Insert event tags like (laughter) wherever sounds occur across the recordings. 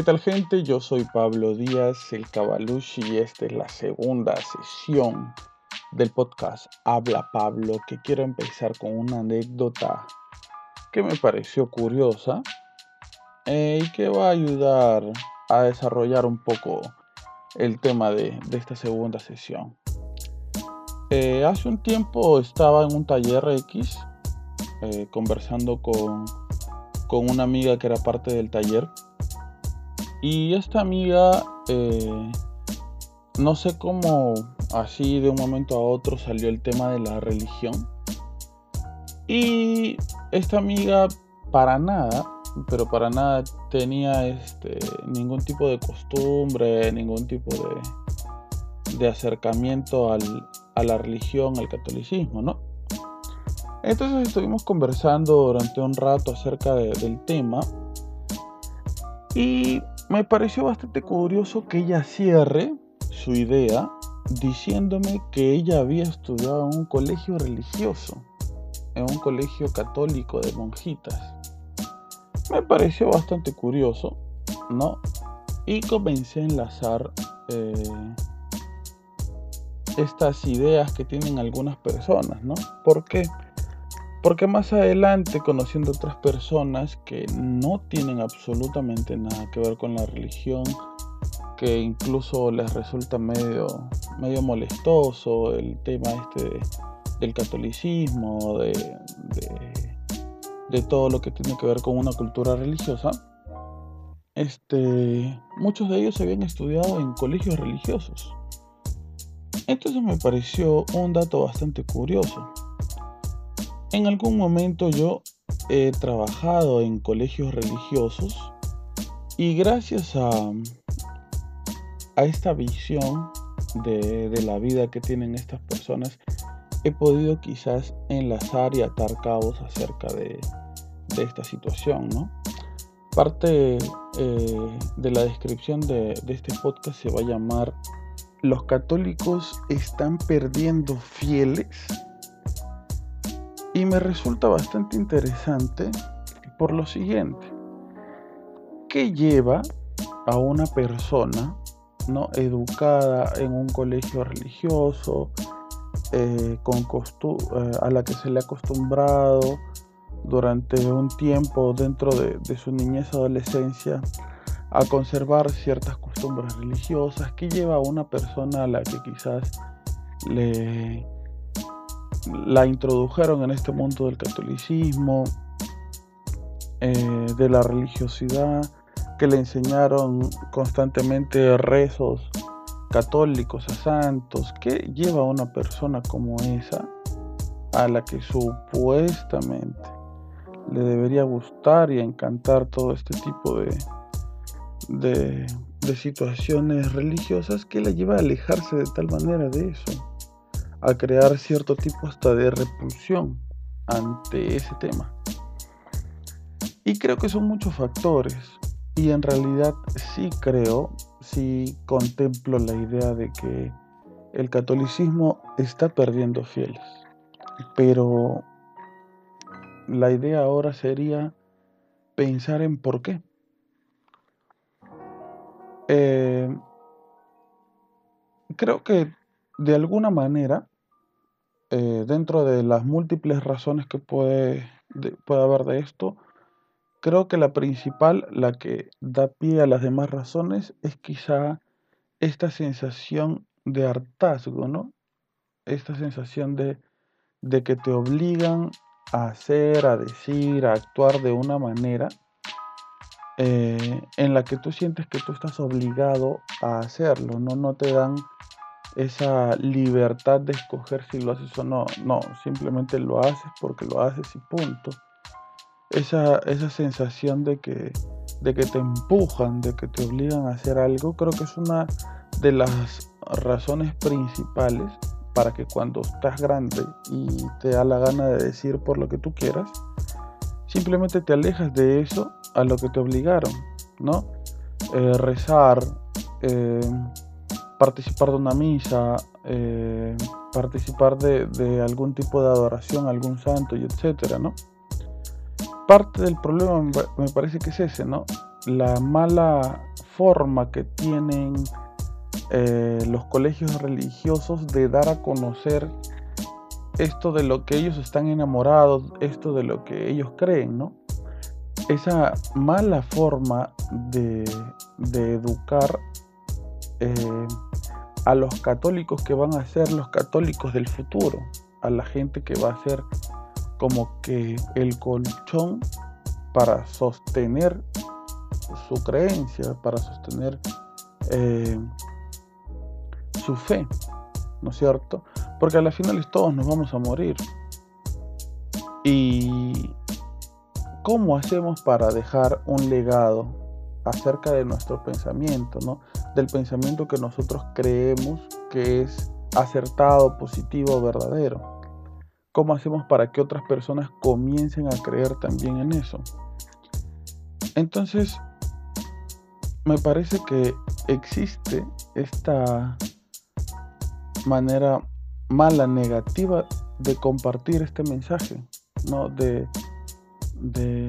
¿Qué tal gente? Yo soy Pablo Díaz, el Cabalushi, y esta es la segunda sesión del podcast Habla Pablo, que quiero empezar con una anécdota que me pareció curiosa eh, y que va a ayudar a desarrollar un poco el tema de, esta segunda sesión. Eh, hace un tiempo estaba en un taller X eh, conversando con, con una amiga que era parte del taller y esta amiga, eh, no sé cómo así de un momento a otro salió el tema de la religión. Y esta amiga para nada, pero para nada tenía este, ningún tipo de costumbre, ningún tipo de, de acercamiento al, a la religión, al catolicismo, ¿no? Entonces estuvimos conversando durante un rato acerca del tema y me pareció bastante curioso que ella cierre su idea diciéndome que ella había estudiado en un colegio religioso, en un colegio católico de monjitas. Me pareció bastante curioso, ¿no? Y comencé a enlazar eh, estas ideas que tienen algunas personas, ¿no? ¿Por qué? Porque más adelante, conociendo otras personas que no tienen absolutamente nada que ver con la religión, que incluso les resulta medio, medio molestoso el tema este del catolicismo, de, de, todo lo que tiene que ver con una cultura religiosa, este, muchos de ellos habían estudiado en colegios religiosos. Entonces me pareció un dato bastante curioso. En algún momento yo he trabajado en colegios religiosos y gracias a, a esta visión de, la vida que tienen estas personas he podido quizás enlazar y atar cabos acerca de, esta situación, ¿no? Parte eh, de la descripción de, de este podcast se va a llamar Los católicos están perdiendo fieles y me resulta bastante interesante por lo siguiente. ¿Qué lleva a una persona ¿no? educada en un colegio religioso, eh, con eh, a la que se le ha acostumbrado durante un tiempo dentro de, de su niñez adolescencia a conservar ciertas costumbres religiosas? ¿Qué lleva a una persona a la que quizás le la introdujeron en este mundo del catolicismo, eh, de la religiosidad, que le enseñaron constantemente rezos católicos a santos. ¿Qué lleva a una persona como esa, a la que supuestamente le debería gustar y encantar todo este tipo de, de, de situaciones religiosas, que la lleva a alejarse de tal manera de eso? A crear cierto tipo hasta de repulsión ante ese tema. Y creo que son muchos factores. Y en realidad sí creo, sí contemplo la idea de que el catolicismo está perdiendo fieles. Pero la idea ahora sería pensar en por qué. Eh, creo que de alguna manera eh, dentro de las múltiples razones que puede, puede haber de esto, creo que la principal, la que da pie a las demás razones, es quizá esta sensación de hartazgo, ¿no? Esta sensación de, de que te obligan a hacer, a decir, a actuar de una manera eh, en la que tú sientes que tú estás obligado a hacerlo, ¿no? No te dan esa libertad de escoger si lo haces o no. No, simplemente lo haces porque lo haces y punto. Esa, esa sensación de que, de que te empujan, de que te obligan a hacer algo, creo que es una de las razones principales para que cuando estás grande y te da la gana de decir por lo que tú quieras, simplemente te alejas de eso a lo que te obligaron, ¿no? Eh, rezar, eh, participar de una misa, eh, participar de, algún tipo de adoración a algún santo y etcétera, ¿no? Parte del problema me parece que es ese, ¿no? la mala forma que tienen eh, los colegios religiosos de dar a conocer esto de lo que ellos están enamorados, esto de lo que ellos creen, ¿no? Esa mala forma de, educar eh, a los católicos que van a ser los católicos del futuro, a la gente que va a ser como que el colchón para sostener su creencia, para sostener eh, su fe, ¿no es cierto? Porque a la final todos nos vamos a morir. ¿Y cómo hacemos para dejar un legado acerca de nuestro pensamiento, ¿no? Del pensamiento que nosotros creemos que es acertado, positivo, verdadero. ¿Cómo hacemos para que otras personas comiencen a creer también en eso? Entonces, me parece que existe esta manera mala, negativa de compartir este mensaje, ¿no? De, de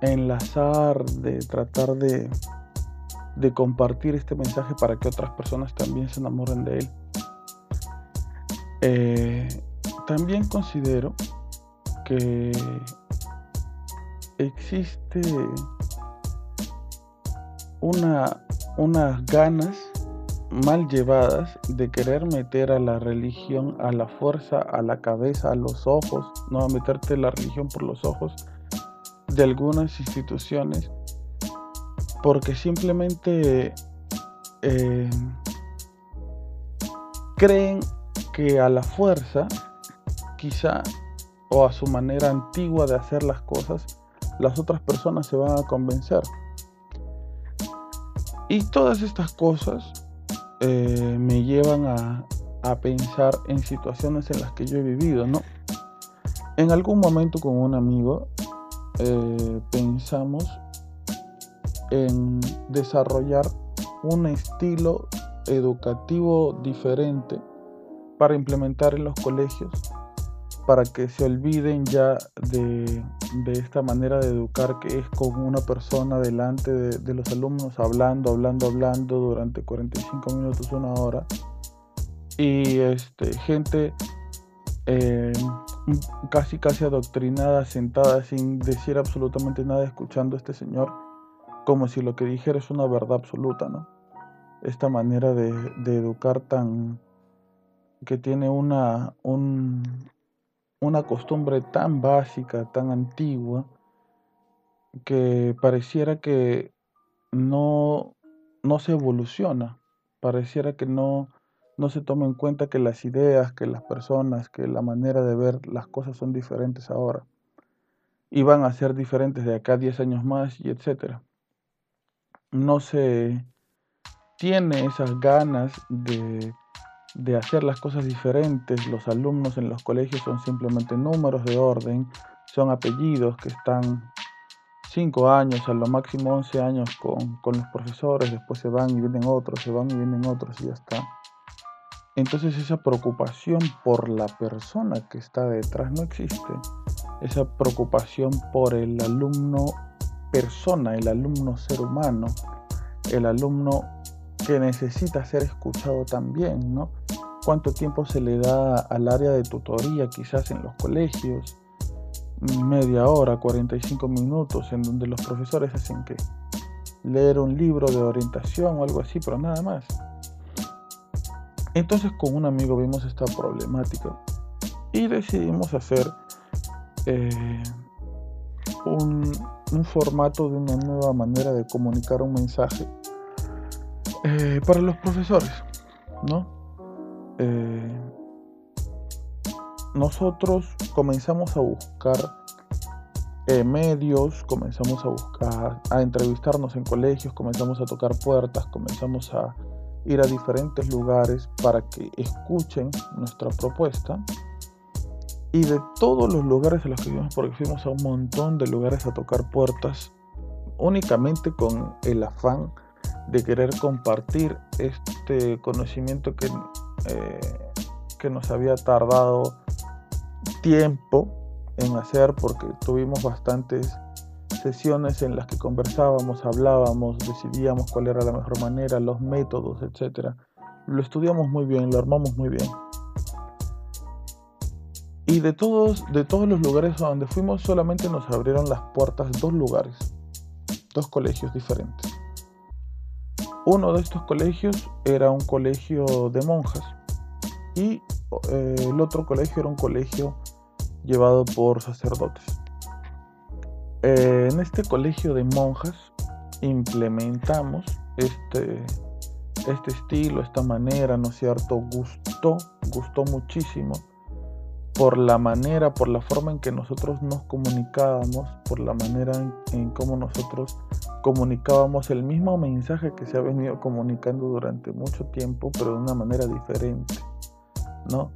enlazar, de tratar de, de compartir este mensaje para que otras personas también se enamoren de él. Eh, también considero que existe una, unas ganas mal llevadas de querer meter a la religión a la fuerza, a la cabeza, a los ojos, no a meterte la religión por los ojos de algunas instituciones, porque simplemente eh, creen que a la fuerza, quizá, o a su manera antigua de hacer las cosas, las otras personas se van a convencer. Y todas estas cosas eh, me llevan a, pensar en situaciones en las que yo he vivido, ¿no? En algún momento con un amigo eh, pensamos en desarrollar un estilo educativo diferente para implementar en los colegios para que se olviden ya de, esta manera de educar que es con una persona delante de, los alumnos hablando, hablando, hablando durante 45 minutos, una hora. Y este, gente eh, casi casi adoctrinada, sentada sin decir absolutamente nada, escuchando a este señor, como si lo que dijera es una verdad absoluta, ¿no? Esta manera de, educar tan que tiene una, un, una costumbre tan básica, tan antigua, que pareciera que no, no se evoluciona, pareciera que no, no se toma en cuenta que las ideas, que las personas, que la manera de ver las cosas son diferentes ahora y van a ser diferentes de acá a 10 años más y etcétera. No se tiene esas ganas de de hacer las cosas diferentes. Los alumnos en los colegios son simplemente números de orden, son apellidos que están 5 años, a lo máximo 11 años con, con, los profesores, después se van y vienen otros, se van y vienen otros y ya está. Entonces esa preocupación por la persona que está detrás no existe. Esa preocupación por el alumno persona, el alumno ser humano, el alumno que necesita ser escuchado también, ¿no? cuánto tiempo se le da al área de tutoría quizás en los colegios, media hora, 45 minutos, en donde los profesores hacen que leer un libro de orientación o algo así, pero nada más. Entonces con un amigo vimos esta problemática y decidimos hacer eh, un, formato de una nueva manera de comunicar un mensaje eh, para los profesores, ¿no? Eh, nosotros comenzamos a buscar eh, medios, comenzamos a buscar, a entrevistarnos en colegios, comenzamos a tocar puertas, comenzamos a ir a diferentes lugares para que escuchen nuestra propuesta. Y de todos los lugares a los que fuimos, porque fuimos a un montón de lugares a tocar puertas, únicamente con el afán de querer compartir este conocimiento que eh, que nos había tardado tiempo en hacer porque tuvimos bastantes sesiones en las que conversábamos, hablábamos, decidíamos cuál era la mejor manera, los métodos, etc. Lo estudiamos muy bien, lo armamos muy bien. Y de todos, de todos los lugares a donde fuimos, solamente nos abrieron las puertas dos lugares, dos colegios diferentes. Uno de estos colegios era un colegio de monjas y eh, el otro colegio era un colegio llevado por sacerdotes. Eh, en este colegio de monjas implementamos este, este estilo, esta manera, ¿no es cierto? Gustó, gustó muchísimo por la manera, por la forma en que nosotros nos comunicábamos, por la manera en, cómo nosotros comunicábamos el mismo mensaje que se ha venido comunicando durante mucho tiempo, pero de una manera diferente, ¿no?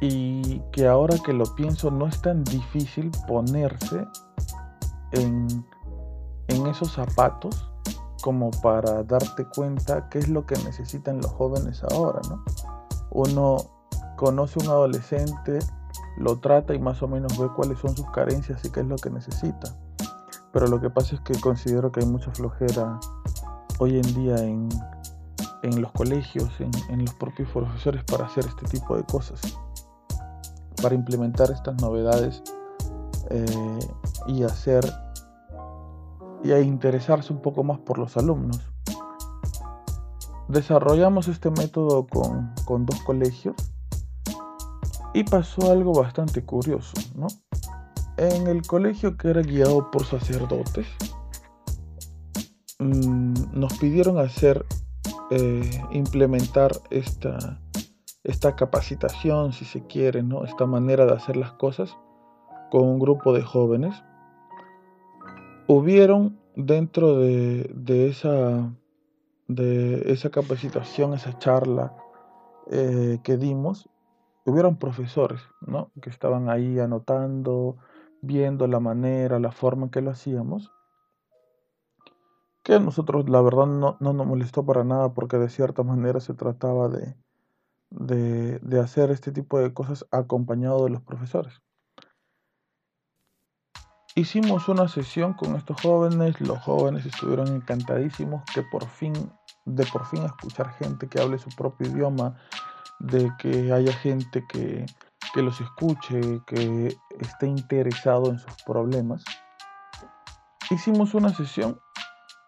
Y que ahora que lo pienso no es tan difícil ponerse en, en esos zapatos como para darte cuenta qué es lo que necesitan los jóvenes ahora, ¿no? Uno conoce a un adolescente, lo trata y más o menos ve cuáles son sus carencias y qué es lo que necesita. Pero lo que pasa es que considero que hay mucha flojera hoy en día en, los colegios, en, los propios profesores para hacer este tipo de cosas, para implementar estas novedades eh, y hacer y a interesarse un poco más por los alumnos. Desarrollamos este método con, con dos colegios y pasó algo bastante curioso, ¿no? En el colegio que era guiado por sacerdotes, mm, nos pidieron hacer, eh, implementar esta, esta capacitación, si se quiere, ¿no? Esta manera de hacer las cosas con un grupo de jóvenes. Hubieron dentro de, esa, de esa capacitación, esa charla eh, que dimos, hubieron profesores, ¿no? Que estaban ahí anotando, viendo la manera, la forma en que lo hacíamos. Que a nosotros la verdad no, no nos molestó para nada porque de cierta manera se trataba de, de, de hacer este tipo de cosas acompañado de los profesores. Hicimos una sesión con estos jóvenes, los jóvenes estuvieron encantadísimos que por fin, de por fin escuchar gente que hable su propio idioma, de que haya gente que, los escuche, que esté interesado en sus problemas. Hicimos una sesión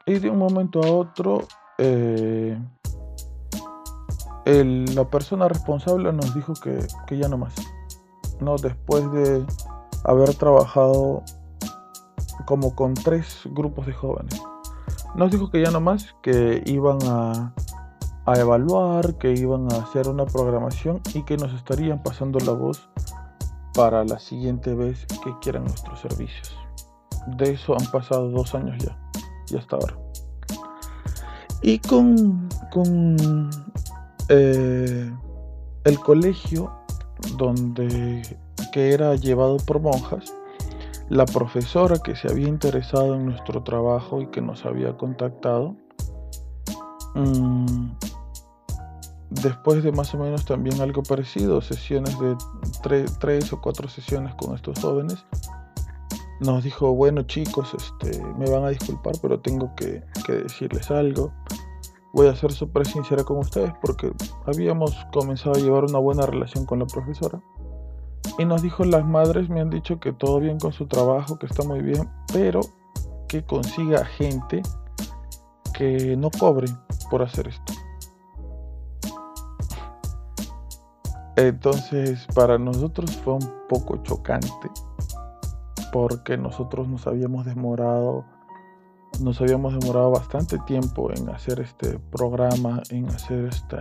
y de un momento a otro eh, la persona responsable nos dijo que, que, ya no más. No, después de haber trabajado como con tres grupos de jóvenes. Nos dijo que ya no más, que iban a a evaluar, que iban a hacer una programación y que nos estarían pasando la voz para la siguiente vez que quieran nuestros servicios. De eso han pasado dos años ya, y hasta ahora. Y con, con eh, el colegio donde que era llevado por monjas, la profesora que se había interesado en nuestro trabajo y que nos había contactado, mm, después de más o menos también algo parecido, sesiones de tres o cuatro sesiones con estos jóvenes, nos dijo, bueno chicos, este, me van a disculpar, pero tengo que, decirles algo. Voy a ser súper sincera con ustedes porque habíamos comenzado a llevar una buena relación con la profesora. Y nos dijo, las madres me han dicho que todo bien con su trabajo, que está muy bien, pero que consiga gente que no cobre por hacer esto. Entonces para nosotros fue un poco chocante porque nosotros nos habíamos demorado nos habíamos demorado bastante tiempo en hacer este programa, en hacer este,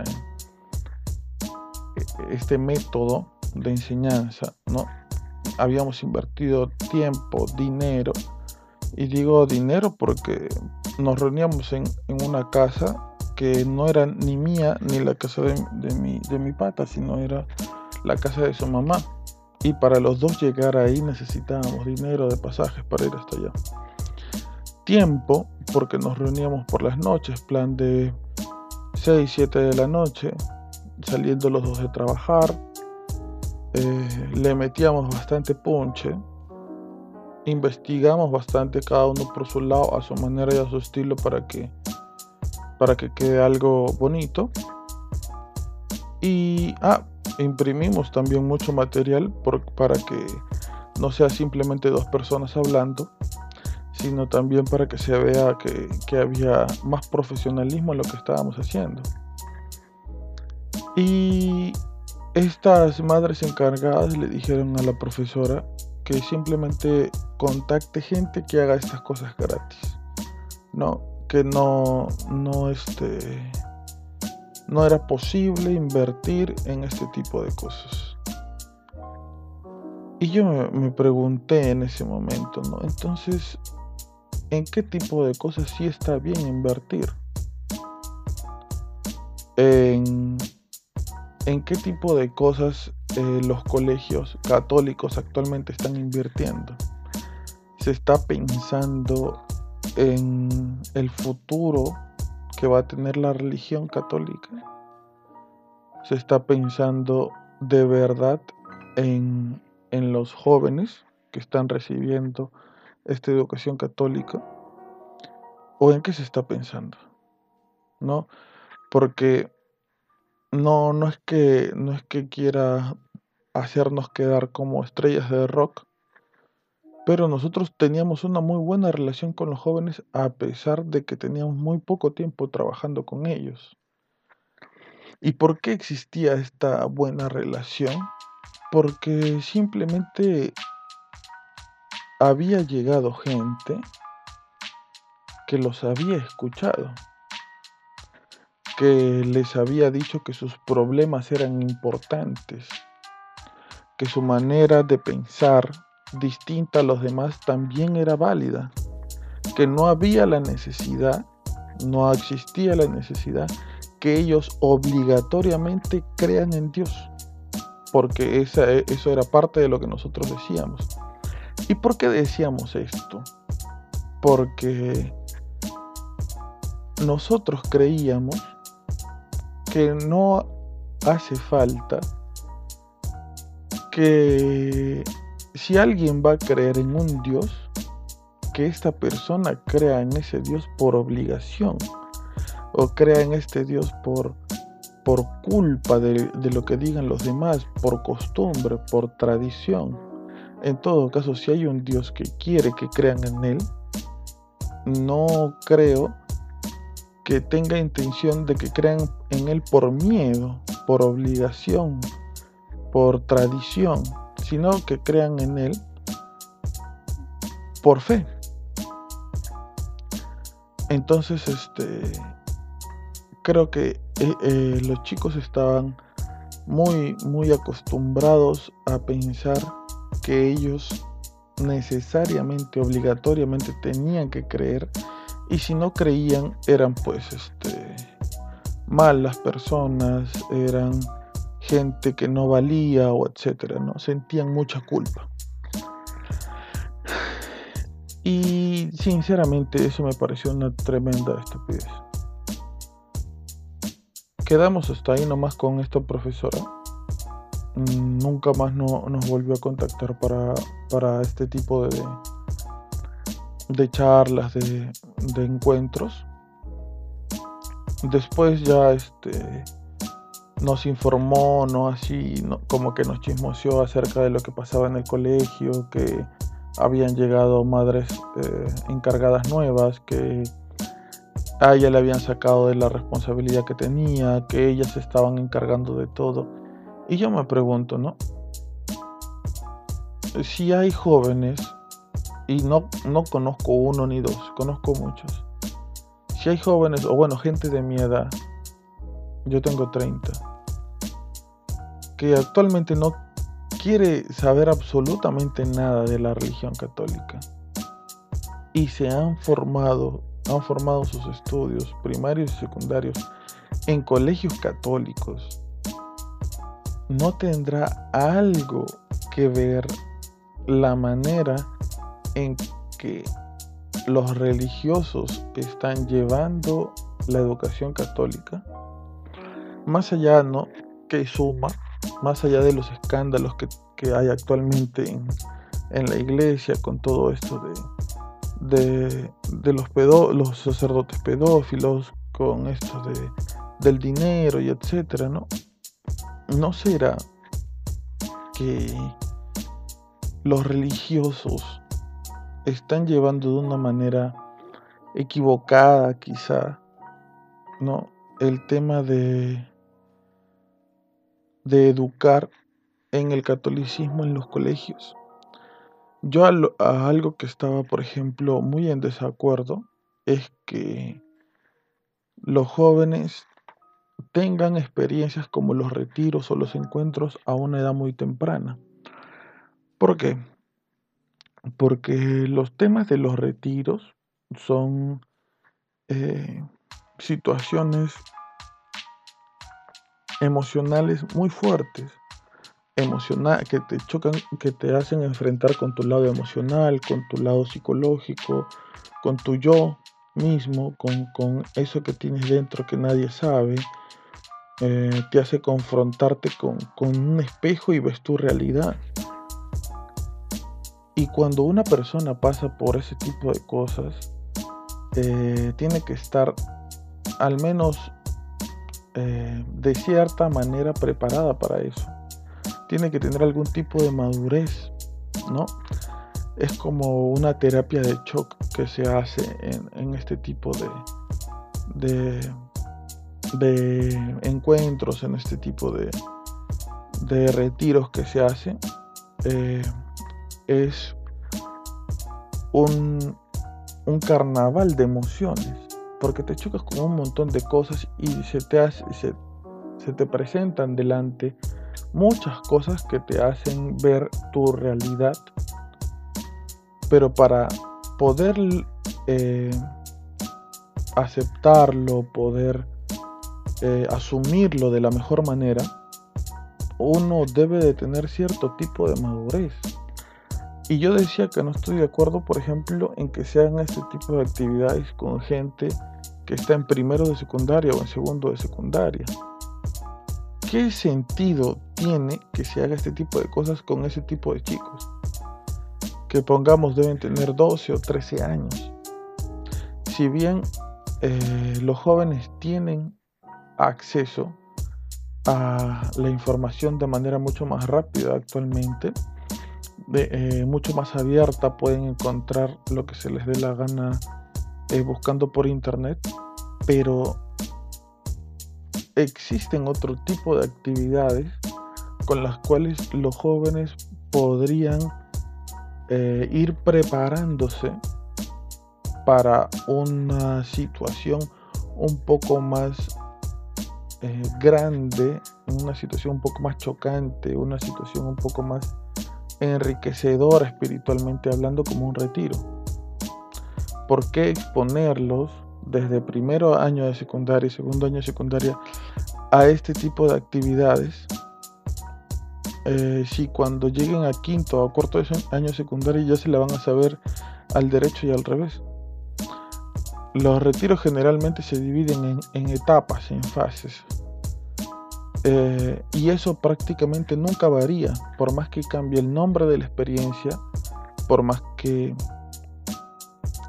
este método de enseñanza, ¿no? Habíamos invertido tiempo, dinero, y digo dinero porque nos reuníamos en, en una casa que no era ni mía ni la casa de, mi, de mi pata, sino era la casa de su mamá. Y para los dos llegar ahí necesitábamos dinero de pasajes para ir hasta allá. Tiempo, porque nos reuníamos por las noches, plan de 6, 7 de la noche, saliendo los dos de trabajar. Eh, le metíamos bastante ponche investigamos bastante cada uno por su lado, a su manera y a su estilo para que para que quede algo bonito. Y ah, imprimimos también mucho material para que no sea simplemente dos personas hablando, sino también para que se vea que, que había más profesionalismo en lo que estábamos haciendo. Y estas madres encargadas le dijeron a la profesora que simplemente contacte gente que haga estas cosas gratis. No, que no, no, este, no era posible invertir en este tipo de cosas. Y yo me, pregunté en ese momento, ¿no? Entonces, ¿en qué tipo de cosas sí está bien invertir? En, ¿En qué tipo de cosas eh, los colegios católicos actualmente están invirtiendo. Se está pensando en el futuro que va a tener la religión católica. Se está pensando de verdad en, en los jóvenes que están recibiendo esta educación católica. ¿O en qué se está pensando? ¿No? Porque no, no es que no es que quiera hacernos quedar como estrellas de rock. Pero nosotros teníamos una muy buena relación con los jóvenes a pesar de que teníamos muy poco tiempo trabajando con ellos. ¿Y por qué existía esta buena relación? Porque simplemente había llegado gente que los había escuchado, que les había dicho que sus problemas eran importantes que su manera de pensar distinta a los demás también era válida, que no había la necesidad, no existía la necesidad que ellos obligatoriamente crean en Dios, porque esa, eso era parte de lo que nosotros decíamos. ¿Y por qué decíamos esto? Porque nosotros creíamos que no hace falta que si alguien va a creer en un Dios, que esta persona crea en ese Dios por obligación o crea en este Dios por, por culpa de, de lo que digan los demás, por costumbre, por tradición. En todo caso, si hay un Dios que quiere que crean en Él, no creo que tenga intención de que crean en Él por miedo, por obligación, por tradición, sino que crean en Él por fe. Entonces, este, creo que eh, eh, los chicos estaban muy, muy acostumbrados a pensar que ellos necesariamente, obligatoriamente tenían que creer y si no creían eran pues este malas personas, eran gente que no valía o etcétera, ¿no? Sentían mucha culpa. Y sinceramente eso me pareció una tremenda estupidez. Quedamos hasta ahí nomás con esta profesora. Mm, nunca más no, nos volvió a contactar para, para este tipo de, de charlas, de, de encuentros. Después ya este nos informó, ¿no? Así, como que nos chismoseó acerca de lo que pasaba en el colegio, que habían llegado madres eh, encargadas nuevas, que a ella le habían sacado de la responsabilidad que tenía, que ellas estaban encargando de todo. Y yo me pregunto, ¿no? Si hay jóvenes, y no, no conozco uno ni dos, conozco muchos. Si hay jóvenes, o bueno, gente de mi edad, yo tengo 30, que actualmente no quiere saber absolutamente nada de la religión católica. Y se han formado, han formado sus estudios primarios y secundarios en colegios católicos, no tendrá algo que ver la manera en que los religiosos están llevando la educación católica más allá, ¿no? Que suma, más allá de los escándalos que, hay actualmente en la iglesia con todo esto de, de, los, pedo, los sacerdotes pedófilos, con esto de, del dinero y etcétera, ¿no? ¿No será que los religiosos están llevando de una manera equivocada quizá, ¿no? El tema de, de educar en el catolicismo en los colegios. Yo a, algo que estaba, por ejemplo, muy en desacuerdo es que los jóvenes tengan experiencias como los retiros o los encuentros a una edad muy temprana. ¿Por qué? Porque los temas de los retiros son eh, situaciones emocionales muy fuertes, emocional, que te chocan, que te hacen enfrentar con tu lado emocional, con tu lado psicológico, con tu yo mismo, con, eso que tienes dentro que nadie sabe, eh, te hace confrontarte con, un espejo y ves tu realidad. Y cuando una persona pasa por ese tipo de cosas, eh, tiene que estar al menos eh, de cierta manera preparada para eso. Tiene que tener algún tipo de madurez, ¿no? Es como una terapia de shock que se hace en, este tipo de, de, encuentros, en este tipo de, de retiros que se hacen. Eh, es un, un carnaval de emociones porque te chocas con un montón de cosas y se te, se, te presentan delante muchas cosas que te hacen ver tu realidad, pero para poder eh, aceptarlo, poder eh, asumirlo de la mejor manera, uno debe de tener cierto tipo de madurez. Y yo decía que no estoy de acuerdo, por ejemplo, en que se hagan este tipo de actividades con gente que está en primero de secundaria o en segundo de secundaria. ¿Qué sentido tiene que se haga este tipo de cosas con ese tipo de chicos? Que pongamos deben tener 12 o 13 años. Si bien eh, los jóvenes tienen acceso a la información de manera mucho más rápida actualmente, eh, mucho más abierta, pueden encontrar lo que se les dé la gana eh, buscando por internet, pero existen otro tipo de actividades con las cuales los jóvenes podrían eh, ir preparándose para una situación un poco más grande, una situación un poco más chocante, una situación un poco más enriquecedor espiritualmente hablando como un retiro. ¿Por qué exponerlos desde primero año de secundaria y segundo año de secundaria a este tipo de actividades? Eh, si cuando lleguen a quinto o cuarto año de secundaria ya se la van a saber al derecho y al revés. Los retiros generalmente se dividen en etapas, en fases. Eh, y eso prácticamente nunca varía, por más que cambie el nombre de la experiencia, por más que,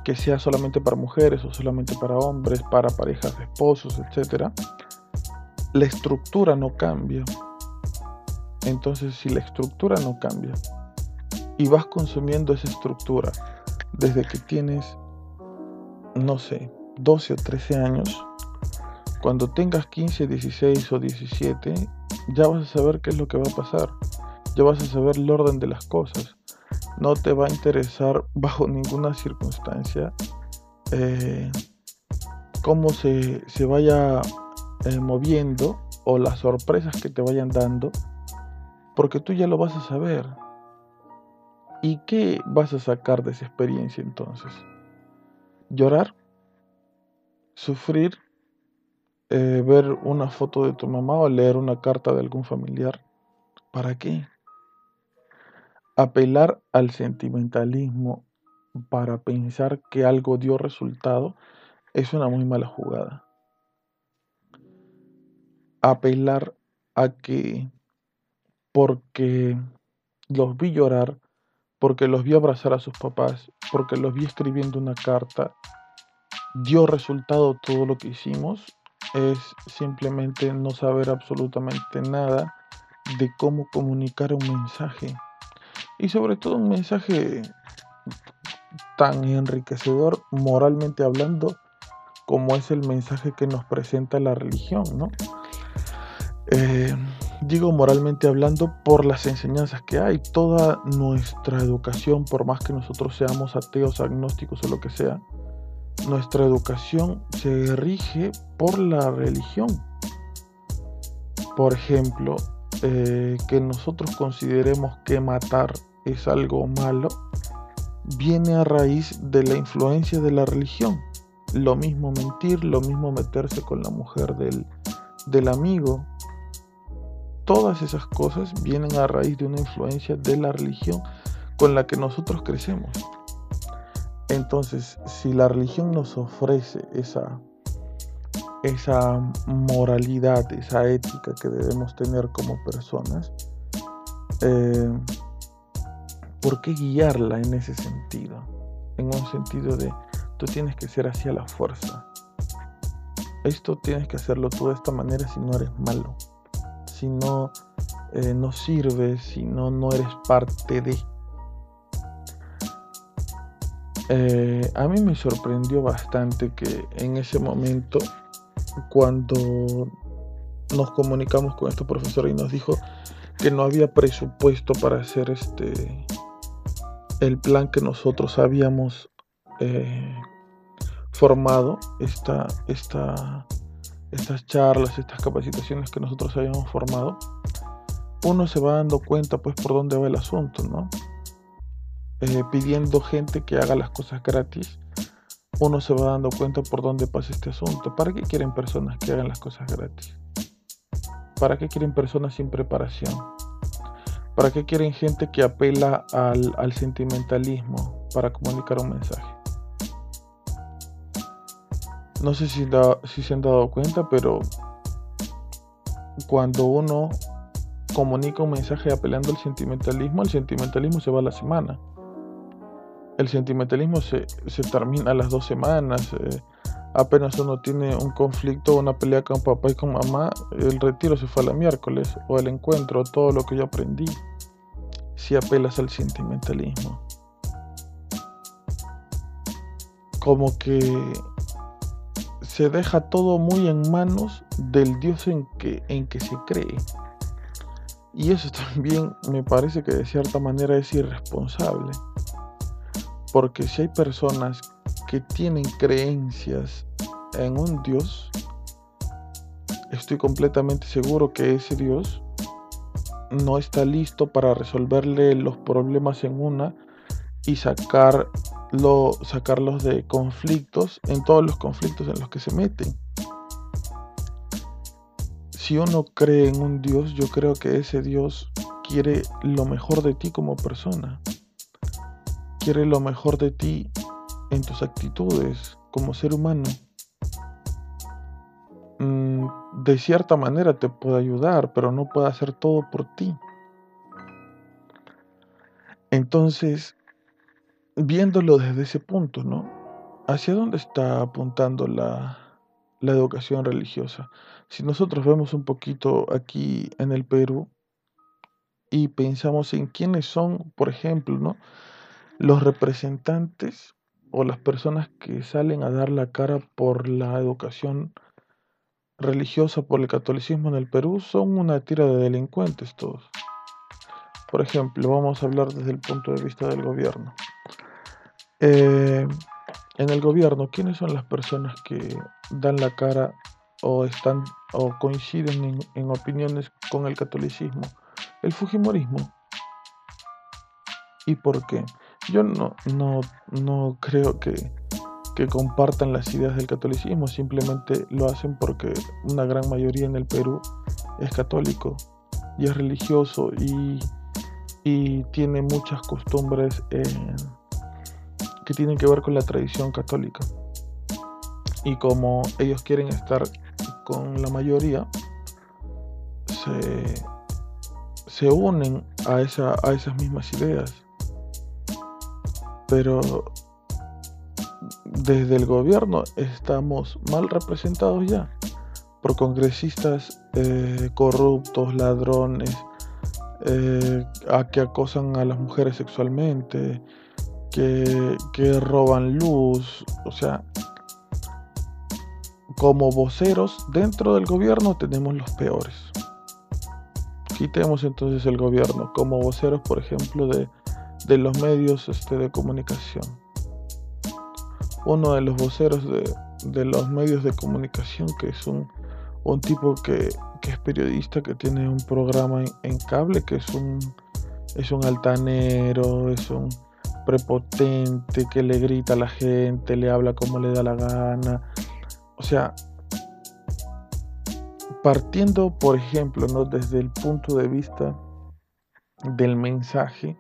que sea solamente para mujeres o solamente para hombres, para parejas de esposos, etc. La estructura no cambia. Entonces, si la estructura no cambia y vas consumiendo esa estructura desde que tienes, no sé, 12 o 13 años, cuando tengas 15, 16 o 17, ya vas a saber qué es lo que va a pasar. Ya vas a saber el orden de las cosas. No te va a interesar (laughs) bajo ninguna circunstancia eh, cómo se, vaya eh, moviendo o las sorpresas que te vayan dando, porque tú ya lo vas a saber. ¿Y qué vas a sacar de esa experiencia entonces? ¿Llorar? ¿Sufrir? Eh, ver una foto de tu mamá o leer una carta de algún familiar. ¿Para qué? Apelar al sentimentalismo para pensar que algo dio resultado es una muy mala jugada. Apelar a que porque los vi llorar, porque los vi abrazar a sus papás, porque los vi escribiendo una carta, dio resultado todo lo que hicimos, es simplemente no saber absolutamente nada de cómo comunicar un mensaje. Y sobre todo un mensaje tan enriquecedor moralmente hablando como es el mensaje que nos presenta la religión, ¿no? Eh, digo moralmente hablando por las enseñanzas que hay. Toda nuestra educación, por más que nosotros seamos ateos, agnósticos o lo que sea, nuestra educación se rige por la religión. Por ejemplo, eh, que nosotros consideremos que matar es algo malo, viene a raíz de la influencia de la religión. Lo mismo mentir, lo mismo meterse con la mujer del, del amigo. Todas esas cosas vienen a raíz de una influencia de la religión con la que nosotros crecemos. Entonces, si la religión nos ofrece esa, esa moralidad, esa ética que debemos tener como personas, eh, ¿por qué guiarla en ese sentido? En un sentido de tú tienes que ser así a la fuerza. Esto tienes que hacerlo tú de esta manera si no eres malo, si no, eh, no sirves, si no, no eres parte de. Eh, a mí me sorprendió bastante que en ese momento, cuando nos comunicamos con este profesor y nos dijo que no había presupuesto para hacer este el plan que nosotros habíamos eh, formado, esta, esta, estas charlas, estas capacitaciones que nosotros habíamos formado, uno se va dando cuenta pues por dónde va el asunto, ¿no? Eh, pidiendo gente que haga las cosas gratis, uno se va dando cuenta por dónde pasa este asunto. ¿Para qué quieren personas que hagan las cosas gratis? ¿Para qué quieren personas sin preparación? ¿Para qué quieren gente que apela al, sentimentalismo para comunicar un mensaje? No sé si, si se han dado cuenta, pero cuando uno comunica un mensaje apelando al sentimentalismo, el sentimentalismo se va a la semana el sentimentalismo se, termina a las dos semanas. Eh, apenas uno tiene un conflicto, una pelea con papá y con mamá, el retiro se fue a la miércoles o el encuentro, todo lo que yo aprendí. Si apelas al sentimentalismo. Como que se deja todo muy en manos del Dios en que, en que se cree. Y eso (laughs) también me parece que de cierta manera es irresponsable. Porque si hay personas que tienen creencias en un Dios, estoy completamente seguro que ese Dios no está listo para resolverle los problemas en una y sacarlo, sacarlos de conflictos en todos los conflictos en los que se meten. Si uno cree en un Dios, yo creo que ese Dios quiere lo mejor de ti como persona quiere lo mejor de ti en tus actitudes como ser humano. Mm, de cierta manera te puede ayudar, pero no puede hacer todo por ti. Entonces, viéndolo desde ese punto, ¿no? ¿Hacia dónde está apuntando la, la educación religiosa? Si nosotros vemos un poquito aquí en el Perú y pensamos en quiénes son, por ejemplo, ¿no? Los representantes o las personas que salen a dar la cara por la educación religiosa, por el catolicismo en el Perú, son una tira de delincuentes todos. Por ejemplo, vamos a hablar desde el punto de vista del gobierno. Eh, en el gobierno, ¿quiénes son las personas que dan la cara o están o coinciden en, en opiniones con el catolicismo? El Fujimorismo. ¿Y por qué? Yo no, no, no creo que, que compartan las ideas del catolicismo, simplemente lo hacen porque una gran mayoría en el Perú es católico y es religioso y, y tiene muchas costumbres que tienen que ver con la tradición católica. Y como ellos quieren estar con la mayoría, se, se unen a, esa, a esas mismas ideas pero desde el gobierno estamos mal representados ya por congresistas eh, corruptos, ladrones, eh, a que acosan a las mujeres sexualmente, que, que roban luz, o sea, como voceros dentro del gobierno tenemos los peores. Quitemos entonces el gobierno como voceros, por ejemplo, de, de los medios este, de comunicación. Uno de los voceros de, de los medios de comunicación, que es un, un tipo que, que, es periodista, que tiene un programa en, en, cable, que es un, es un altanero, es un prepotente, que le grita a la gente, le habla como le da la gana, o sea, partiendo, por ejemplo, ¿no? desde el punto de vista del mensaje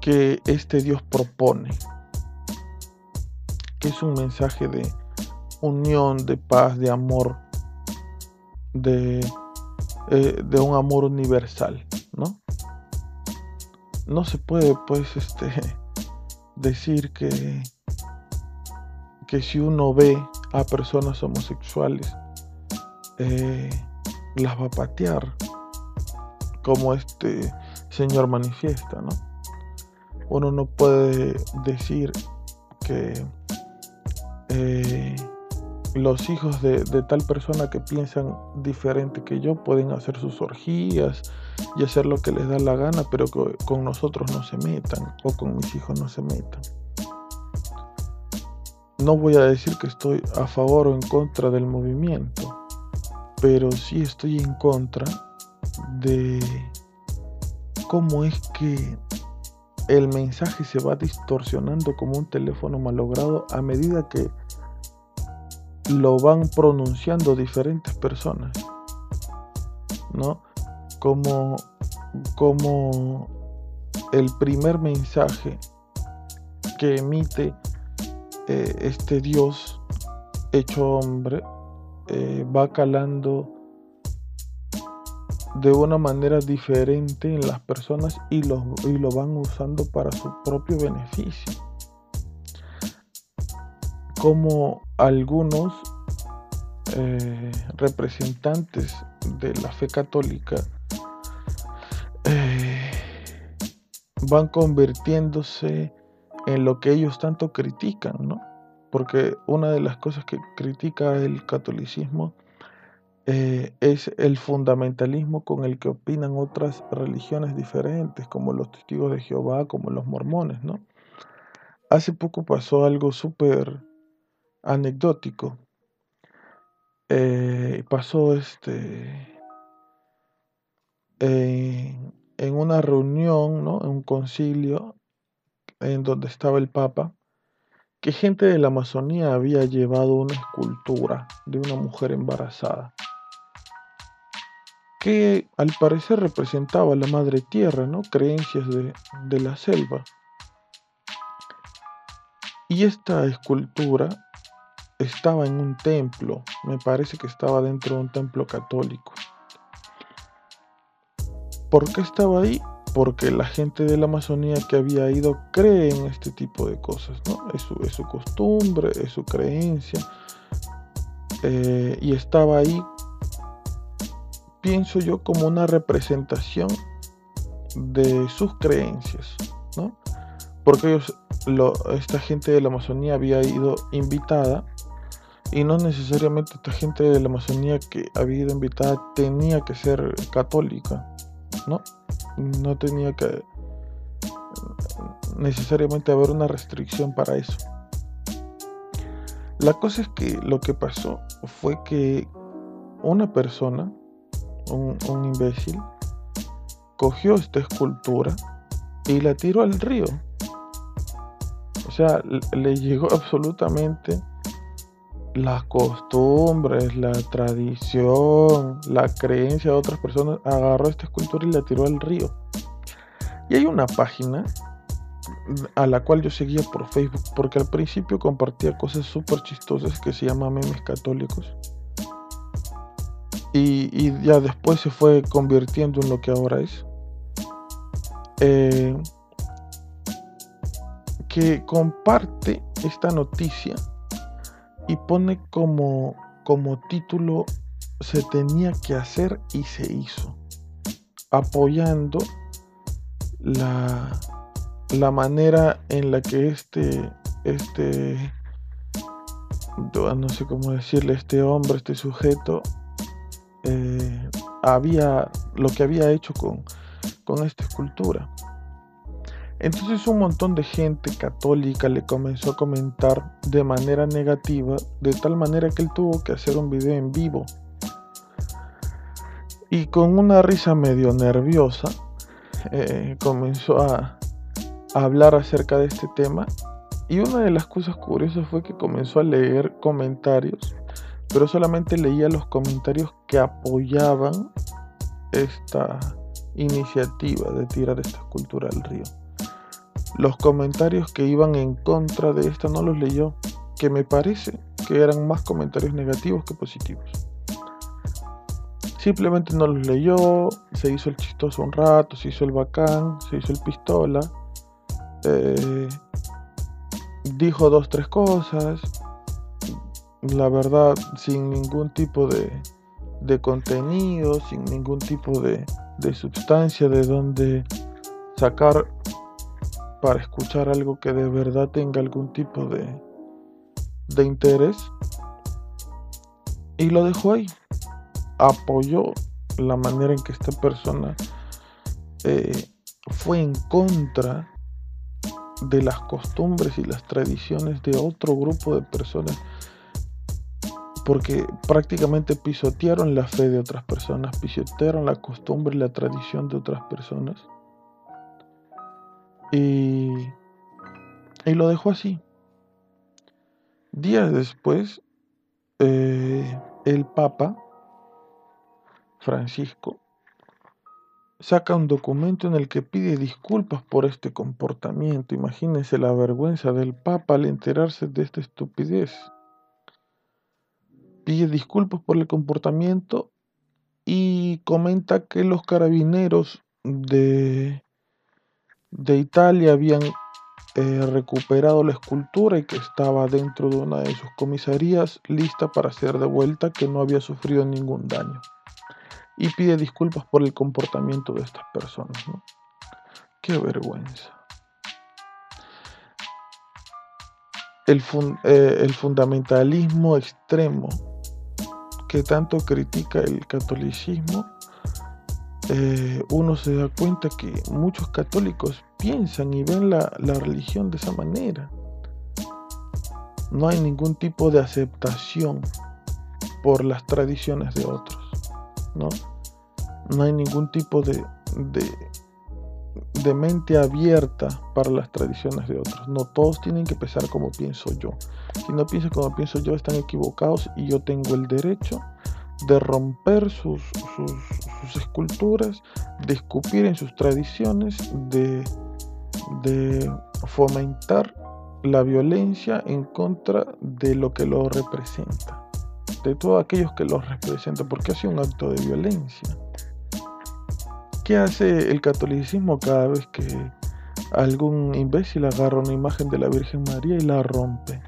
que este Dios propone, que es un mensaje de unión, de paz, de amor, de, eh, de un amor universal, ¿no? No se puede, pues, este, (laughs) decir que que si uno ve a personas homosexuales, eh, las va a patear, como este señor manifiesta, ¿no? Uno no puede decir que eh, los hijos de, de, tal persona que piensan diferente que yo pueden hacer sus orgías y hacer lo que les da la gana, pero que con nosotros no se metan o con mis hijos no se metan. No voy a decir que estoy a favor o en contra del movimiento, pero sí estoy en contra de cómo es que el mensaje se va distorsionando como un teléfono malogrado a medida que lo van pronunciando diferentes personas. ¿No? Como, como el primer mensaje que emite eh, este Dios hecho hombre eh, va calando de una manera diferente en las personas y lo, y lo van usando para su propio beneficio. Como algunos eh, representantes de la fe católica van convirtiéndose en lo que ellos tanto critican, ¿no? Porque una de las cosas que critica el catolicismo eh, es el fundamentalismo con el que opinan otras religiones diferentes, como los testigos de Jehová, como los mormones, ¿no? Hace poco pasó algo súper anecdótico. Eh, pasó este en una reunión, ¿no? En un concilio en donde estaba el Papa, que gente de la Amazonía había llevado una escultura de una mujer embarazada, que al parecer representaba la madre tierra, ¿no? Creencias de, de la selva. Y esta escultura estaba en un templo, me parece que estaba dentro de un templo católico. ¿Por qué estaba ahí? porque la gente de la Amazonía que había ido cree en este tipo de cosas, ¿no? Es su, es su costumbre, es su creencia. Eh, y estaba ahí, pienso yo, como una representación de sus creencias, ¿no? Porque ellos, lo, esta gente de la Amazonía había ido invitada y no necesariamente esta gente de la Amazonía que había ido invitada tenía que ser católica, ¿no? no tenía que necesariamente haber una restricción para eso. La cosa es que lo que pasó fue que una persona, un, imbécil, cogió esta escultura y la tiró al río. O sea, le llegó (laughs) absolutamente las costumbres, la tradición, la creencia de otras personas, agarró esta escultura y la tiró al río. Y hay una página a la cual yo seguía por Facebook, porque al principio compartía cosas súper chistosas que se llama memes católicos. Y, ya después se fue convirtiendo en lo que ahora es. Eh, que comparte esta noticia y pone como, como título se tenía que hacer y se hizo, apoyando la, la manera en la que este, este, no sé cómo decirle, este hombre, este sujeto, eh, había, lo que había hecho con, con esta escultura. Entonces un montón de gente católica le comenzó a comentar de manera negativa, de tal manera que él tuvo que hacer un video en vivo. Y con una risa medio nerviosa, eh, comenzó a, a hablar acerca de este tema. Y una de las cosas curiosas fue que comenzó a leer comentarios, pero solamente leía los comentarios que apoyaban esta iniciativa de tirar esta escultura al río. Los comentarios que iban en contra de esta no los leyó, que me parece que eran más comentarios negativos que positivos. Simplemente no los leyó, se hizo el chistoso un rato, se hizo el bacán, se hizo el pistola, eh, dijo dos, tres cosas, la verdad sin ningún tipo de, de contenido, sin ningún tipo de, de sustancia de donde sacar para escuchar algo que de verdad tenga algún tipo de, de interés. Y lo dejó ahí. Apoyó la manera en que esta persona eh, fue en contra de las costumbres y las tradiciones de otro grupo de personas porque prácticamente pisotearon la fe de otras personas, pisotearon la costumbre y la tradición de otras personas y, y lo dejó así. Días después, eh, el Papa Francisco saca un documento en el que pide disculpas por este comportamiento. Imagínense la vergüenza del Papa al enterarse de esta estupidez. Pide disculpas por el comportamiento y comenta que los carabineros de de Italia habían eh, recuperado la escultura y que estaba dentro de una de sus comisarías lista para ser devuelta, que no había sufrido ningún daño. Y pide disculpas por el comportamiento de estas personas. Qué vergüenza. El, eh, el fundamentalismo extremo que tanto critica el catolicismo eh, uno se da cuenta que muchos católicos piensan y ven la, religión de esa manera. No hay ningún tipo de aceptación por las tradiciones de otros. No, no hay ningún tipo de, de, mente abierta para las tradiciones de otros. No todos tienen que pensar como pienso yo. Si no piensan como pienso yo, están equivocados y yo tengo el derecho de romper sus, sus, esculturas, de escupir en sus tradiciones, de, de fomentar la violencia en contra de lo que lo representa, de todos aquellos que lo representan, porque hace un acto de violencia. ¿Qué hace el catolicismo cada vez que algún imbécil agarra una imagen de la Virgen María y la rompe?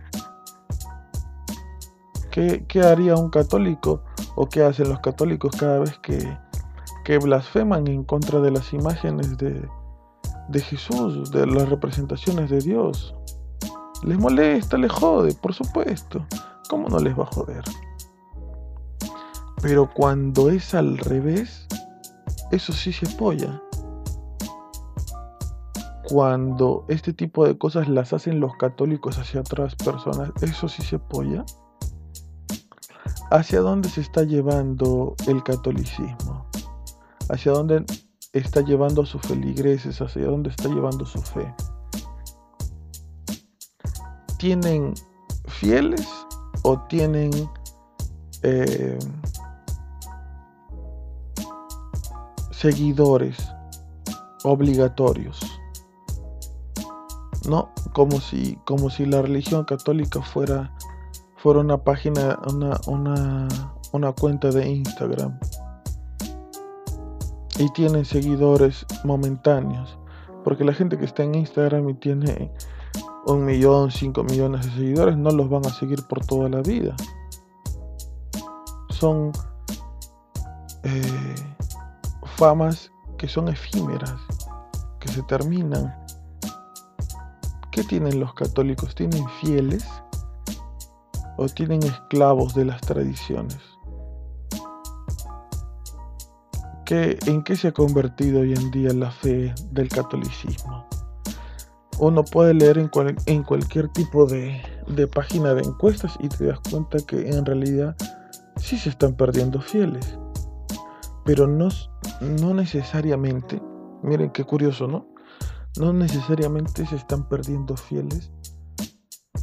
¿Qué, qué haría un católico o qué hacen los católicos cada vez que, que blasfeman en contra de las imágenes de, de Jesús, de las representaciones de Dios. Les molesta, les jode, por supuesto. ¿Cómo no les va a joder? Pero cuando es al revés, eso sí se apoya. Cuando este tipo de cosas las hacen los católicos hacia otras personas, eso sí se apoya hacia dónde se está llevando el catolicismo, hacia dónde está llevando a sus feligreses, hacia dónde está llevando su fe. ¿Tienen fieles o tienen eh, seguidores obligatorios? ¿No? Como si, como si la religión católica fuera fuera una página, una, una, una cuenta de Instagram. Y tienen seguidores momentáneos. Porque la gente que está en Instagram y tiene un millón, cinco millones de seguidores, no los van a seguir por toda la vida. Son eh, que son efímeras, que se terminan. ¿Qué tienen los católicos? ¿Tienen fieles o tienen esclavos de las tradiciones? ¿En qué se ha convertido hoy en día la fe del catolicismo? Uno puede leer en, en cualquier tipo de, de página de encuestas y te das cuenta que en realidad sí se están perdiendo fieles. Pero no, no necesariamente, miren qué curioso, ¿no? No necesariamente se están perdiendo fieles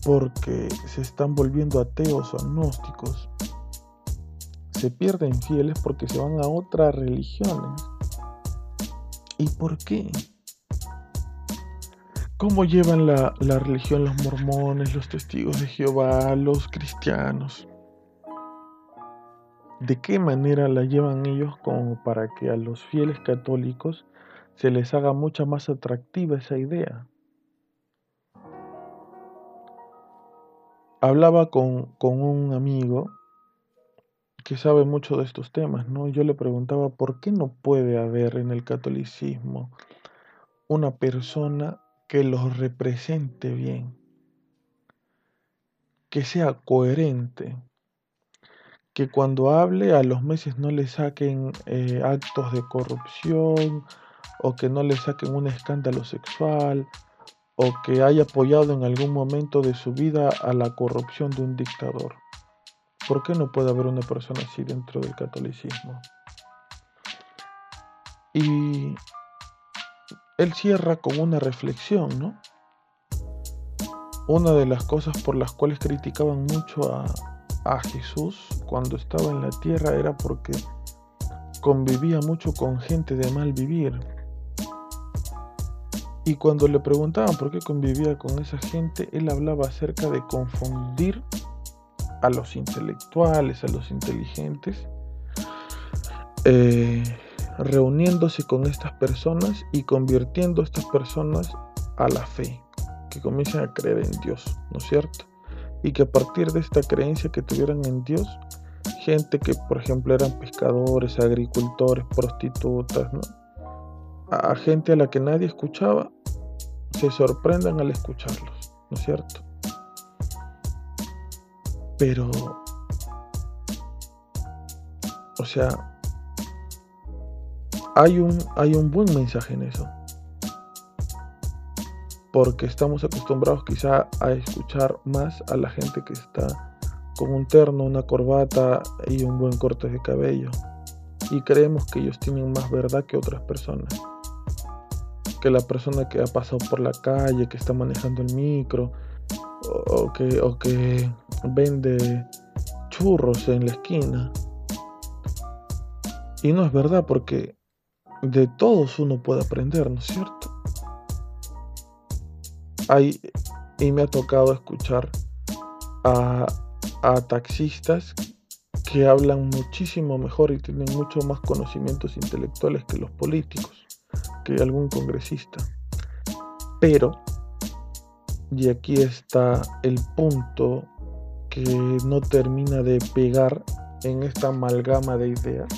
porque se están volviendo ateos o agnósticos se pierden fieles porque se van a otras religiones. ¿Y por qué? ¿Cómo llevan la, religión los mormones, los testigos de Jehová, los cristianos? ¿De qué manera la llevan ellos como para que a los fieles católicos se les haga mucha más atractiva esa idea? Hablaba con, con un amigo que sabe mucho de estos temas, ¿no? Yo le preguntaba por qué no puede haber en el catolicismo una persona que los represente bien, que sea coherente, que cuando hable a los meses no le saquen eh, actos de corrupción o que no le saquen un escándalo sexual o que haya apoyado en algún momento de su vida a la corrupción de un dictador. ¿Por qué no puede haber una persona así dentro del catolicismo? Y él cierra con una reflexión, ¿no? Una de las cosas por las cuales criticaban mucho a, a Jesús cuando estaba en la tierra era porque convivía mucho con gente de mal vivir. Y cuando le preguntaban por qué convivía con esa gente, él hablaba acerca de confundir a los intelectuales, a los inteligentes, eh, reuniéndose con estas personas y convirtiendo a estas personas a la fe, que comiencen a creer en Dios, ¿no es cierto? Y que a partir de esta creencia que tuvieran en Dios, gente que por ejemplo eran pescadores, agricultores, prostitutas, ¿no? a gente a la que nadie escuchaba, se sorprendan al escucharlos, ¿no es cierto? Pero, o sea, hay un, hay un buen mensaje en eso. Porque estamos acostumbrados quizá a escuchar más a la gente que está con un terno, una corbata y un buen corte de cabello. Y creemos que ellos tienen más verdad que otras personas. Que la persona que ha pasado por la calle, que está manejando el micro, o que, o que vende churros en la esquina. Y no es verdad porque de todos uno puede aprender, ¿no es cierto? Hay, y me ha tocado escuchar a, taxistas que hablan muchísimo mejor y tienen mucho más conocimientos intelectuales que los políticos, que algún congresista. Pero y aquí está el punto que no termina de pegar en esta amalgama de ideas.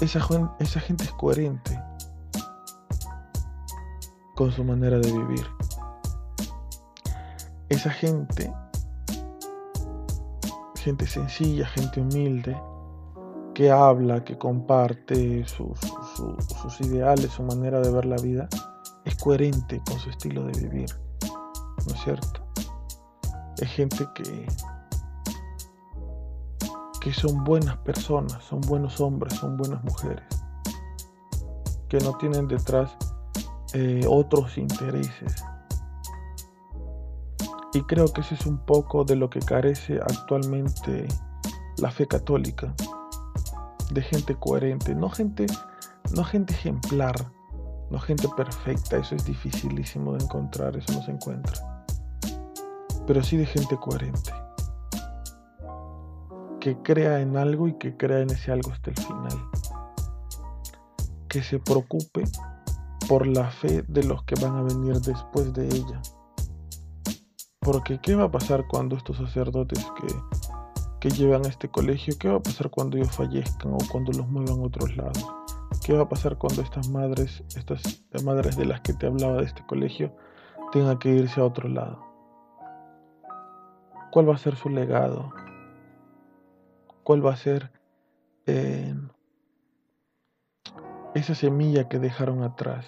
Esa gente es coherente con su manera de vivir. Esa gente, gente sencilla, gente humilde, que habla, que comparte sus ideales, su manera de ver la vida, es coherente con su estilo de vivir, ¿no es cierto? Es gente que, que son buenas personas, son buenos hombres, son buenas mujeres, que no tienen detrás eh, otros intereses. Y creo que ese es un poco de lo que carece actualmente la fe católica, de gente coherente, no gente, no gente ejemplar, no gente perfecta, eso es dificilísimo de encontrar, eso no se encuentra. Pero sí de gente coherente. Que crea en algo y que crea en ese algo hasta el final. Que se preocupe por la fe de los que van a venir después de ella. Porque ¿qué va a pasar cuando estos sacerdotes que, que llevan este colegio, qué va a pasar cuando ellos fallezcan o cuando los muevan a otros lados? ¿Qué va a pasar cuando estas madres, estas madres de las que te hablaba de este colegio, tengan que irse a otro lado? ¿Cuál va a ser su legado? ¿Cuál va a ser eh, esa semilla que dejaron atrás?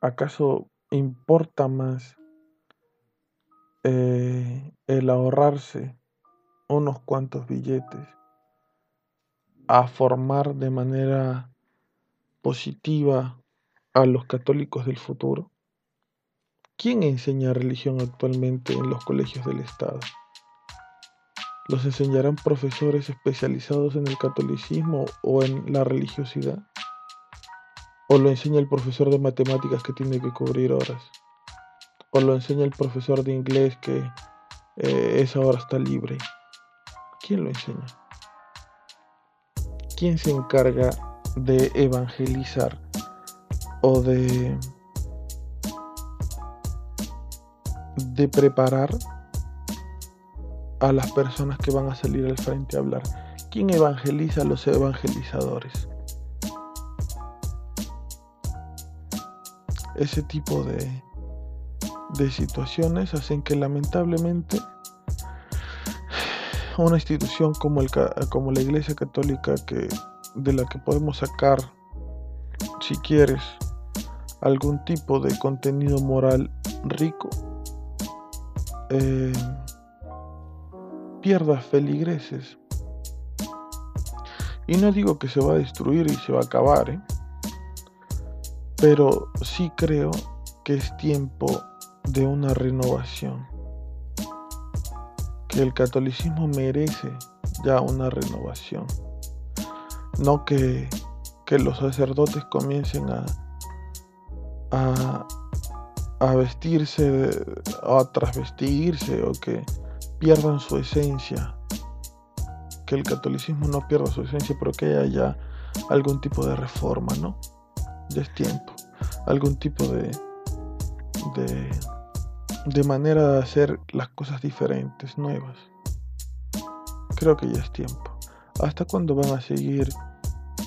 ¿Acaso importa más eh, el ahorrarse unos cuantos billetes a formar de manera positiva a los católicos del futuro? ¿Quién enseña religión actualmente en los colegios del Estado? ¿Los enseñarán profesores especializados en el catolicismo o en la religiosidad? ¿O lo enseña el profesor de matemáticas que tiene que cubrir horas? ¿O lo enseña el profesor de inglés que eh, esa hora está libre? ¿Quién lo enseña? ¿Quién se encarga de evangelizar o de, de preparar a las personas que van a salir al frente a hablar? ¿Quién evangeliza a los evangelizadores? Ese tipo de, de situaciones hacen que lamentablemente una institución como, el, como la Iglesia Católica, que, de la que podemos sacar, si quieres, algún tipo de contenido moral rico, eh, pierda feligreses. Y no digo que se va a destruir y se va a acabar, ¿eh? pero sí creo que es tiempo de una renovación que el catolicismo merece ya una renovación. No que, los sacerdotes comiencen a, a, a vestirse o a trasvestirse o que pierdan su esencia. Que el catolicismo no pierda su esencia, pero que haya algún tipo de reforma, ¿no? Ya es tiempo. Algún tipo de, de de manera de hacer las cosas diferentes, nuevas. Creo que ya es tiempo. ¿Hasta cuándo van a seguir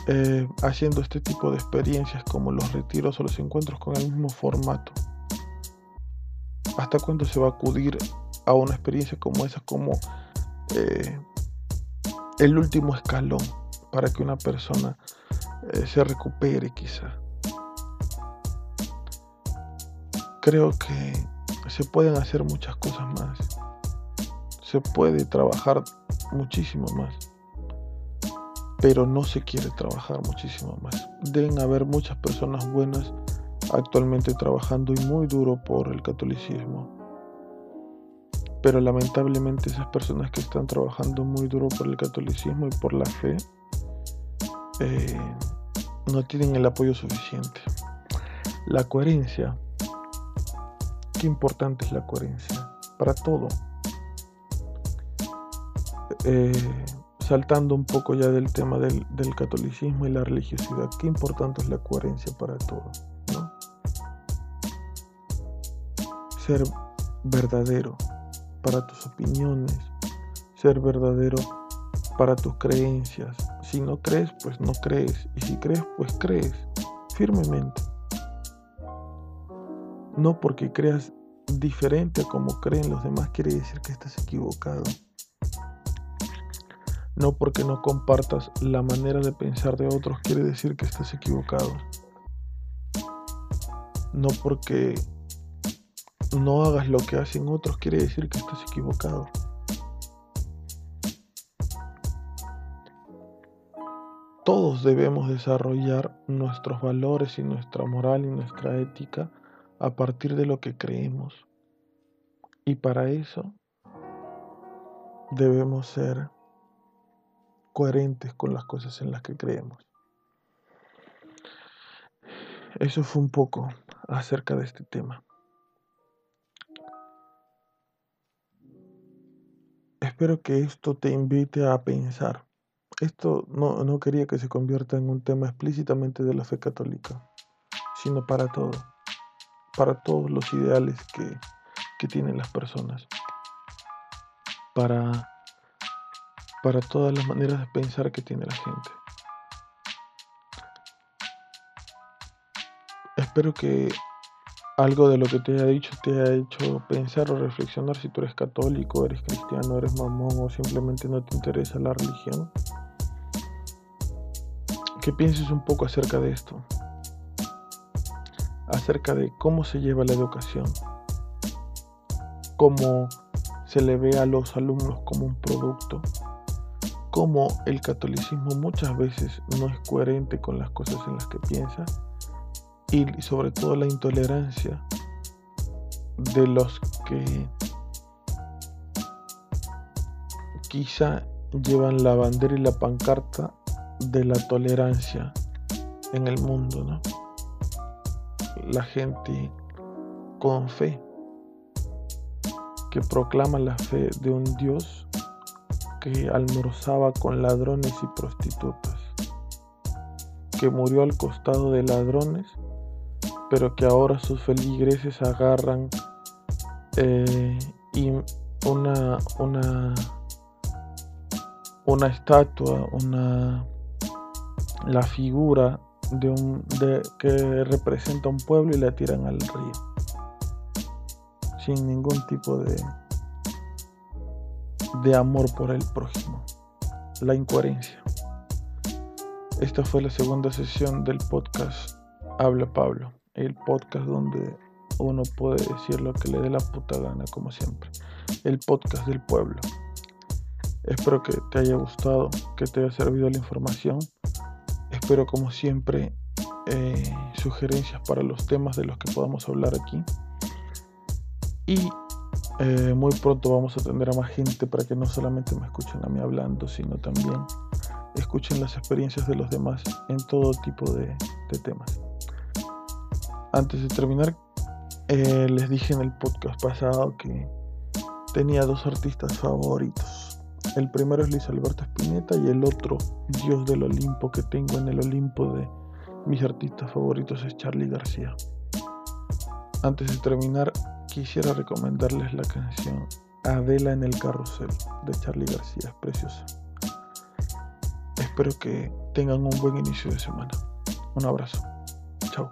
eh, haciendo este tipo de experiencias como los retiros o los encuentros con el mismo formato? ¿Hasta cuándo se va a acudir a una experiencia como esa como eh, el último escalón para que una persona eh, se recupere quizá? Creo que se pueden hacer muchas cosas más. Se puede trabajar muchísimo más. Pero no se quiere trabajar muchísimo más. Deben haber muchas personas buenas actualmente trabajando y muy duro por el catolicismo. Pero lamentablemente esas personas que están trabajando muy duro por el catolicismo y por la fe eh, no tienen el apoyo suficiente. La coherencia qué importante es la coherencia para todo. Eh, saltando un poco ya del tema del, catolicismo y la religiosidad, qué importante es la coherencia para todo. Ser verdadero para tus opiniones, ser verdadero para tus creencias. Si no crees, pues no crees. Y si crees, pues crees firmemente. No porque creas diferente a como creen los demás quiere decir que estás equivocado. No porque no compartas la manera de pensar de otros quiere decir que estás equivocado. No porque no hagas lo que hacen otros quiere decir que estás equivocado. Todos debemos desarrollar nuestros valores y nuestra moral y nuestra ética a partir de lo que creemos. Y para eso debemos ser coherentes con las cosas en las que creemos. Eso fue un poco acerca de este tema. Espero que esto te invite a pensar. Esto no, no quería que se convierta en un tema explícitamente de la fe católica, sino para todo para todos los ideales que, que tienen las personas, para, para todas las maneras de pensar que tiene la gente. Espero que algo de lo que te haya dicho te haya hecho pensar o reflexionar si tú eres católico, eres cristiano, eres mamón o simplemente no te interesa la religión. Que pienses un poco acerca de esto, acerca de cómo se lleva la educación, cómo se le ve a los alumnos como un producto, cómo el catolicismo muchas veces no es coherente con las cosas en las que piensa y sobre todo la intolerancia de los que quizá llevan la bandera y la pancarta de la tolerancia en el mundo, ¿no? La gente con fe que proclama la fe de un Dios que almorzaba con ladrones y prostitutas, que murió al costado de ladrones pero que ahora sus feligreses agarran eh, y una, una, una estatua, una, la figura de un, de, que representa un pueblo y la tiran al río, sin ningún tipo de, de amor por el prójimo, la incoherencia. Esta fue la segunda sesión del podcast Habla Pablo el podcast donde uno puede decir lo que le dé la puta gana, como siempre. El podcast del pueblo. Espero que te haya gustado, que te haya servido la información. Espero, como siempre, eh, sugerencias para los temas de los que podamos hablar aquí. Y eh, muy pronto vamos a tener a más gente para que no solamente me escuchen a mí hablando, sino también escuchen las experiencias de los demás en todo tipo de temas. Antes de terminar, eh, les dije en el podcast pasado que tenía dos artistas favoritos. El primero es Luis Alberto Spinetta y el otro, Dios del Olimpo, que tengo en el Olimpo de mis artistas favoritos es Charlie García. Antes de terminar, quisiera recomendarles la canción Adela en el carrusel de Charlie García, es preciosa. Espero que tengan un buen inicio de semana. Un abrazo. Chao.